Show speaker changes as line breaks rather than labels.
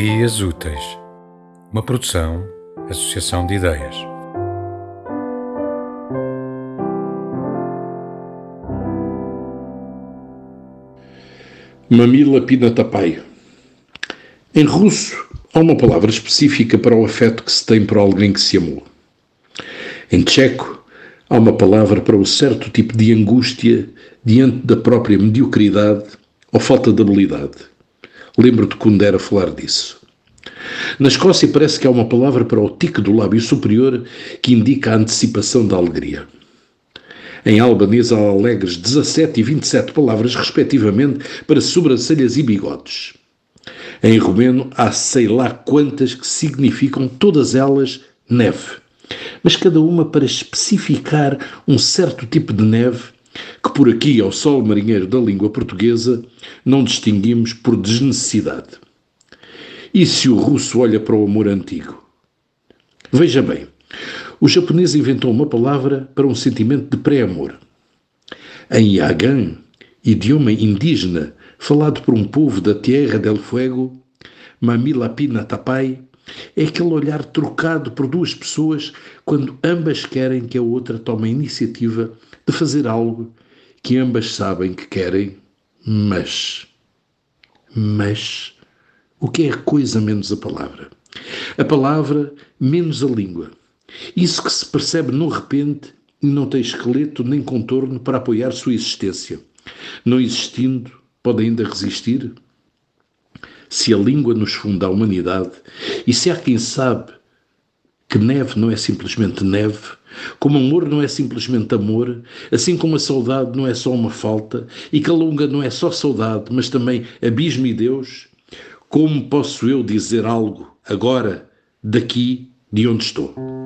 Ideias Úteis, uma produção, associação de ideias.
Mamila Pinatapai. Em russo, há uma palavra específica para o afeto que se tem por alguém que se amou. Em tcheco, há uma palavra para o certo tipo de angústia diante da própria mediocridade ou falta de habilidade. Lembro-te quando era falar disso. Na Escócia parece que há uma palavra para o tique do lábio superior que indica a antecipação da alegria. Em albanês há alegres 17 e 27 palavras, respectivamente, para sobrancelhas e bigodes. Em romeno há sei lá quantas que significam todas elas neve, mas cada uma para especificar um certo tipo de neve que por aqui ao sol marinheiro da língua portuguesa não distinguimos por desnecessidade. E se o russo olha para o amor antigo? Veja bem, o japonês inventou uma palavra para um sentimento de pré-amor. Em Yagan, idioma indígena falado por um povo da Tierra del Fuego, Mamilapina Tapai, é aquele olhar trocado por duas pessoas quando ambas querem que a outra tome a iniciativa de fazer algo que ambas sabem que querem, mas. Mas. O que é a coisa menos a palavra? A palavra menos a língua. Isso que se percebe no repente e não tem esqueleto nem contorno para apoiar sua existência. Não existindo, pode ainda resistir? Se a língua nos funda a humanidade, e se há quem sabe que neve não é simplesmente neve, como amor não é simplesmente amor, assim como a saudade não é só uma falta, e que a longa não é só saudade, mas também abismo e Deus, como posso eu dizer algo agora, daqui, de onde estou?